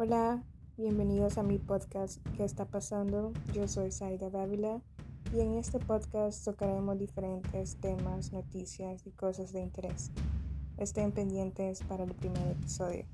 Hola, bienvenidos a mi podcast ¿Qué está pasando? Yo soy Saida Dávila y en este podcast tocaremos diferentes temas, noticias y cosas de interés. Estén pendientes para el primer episodio.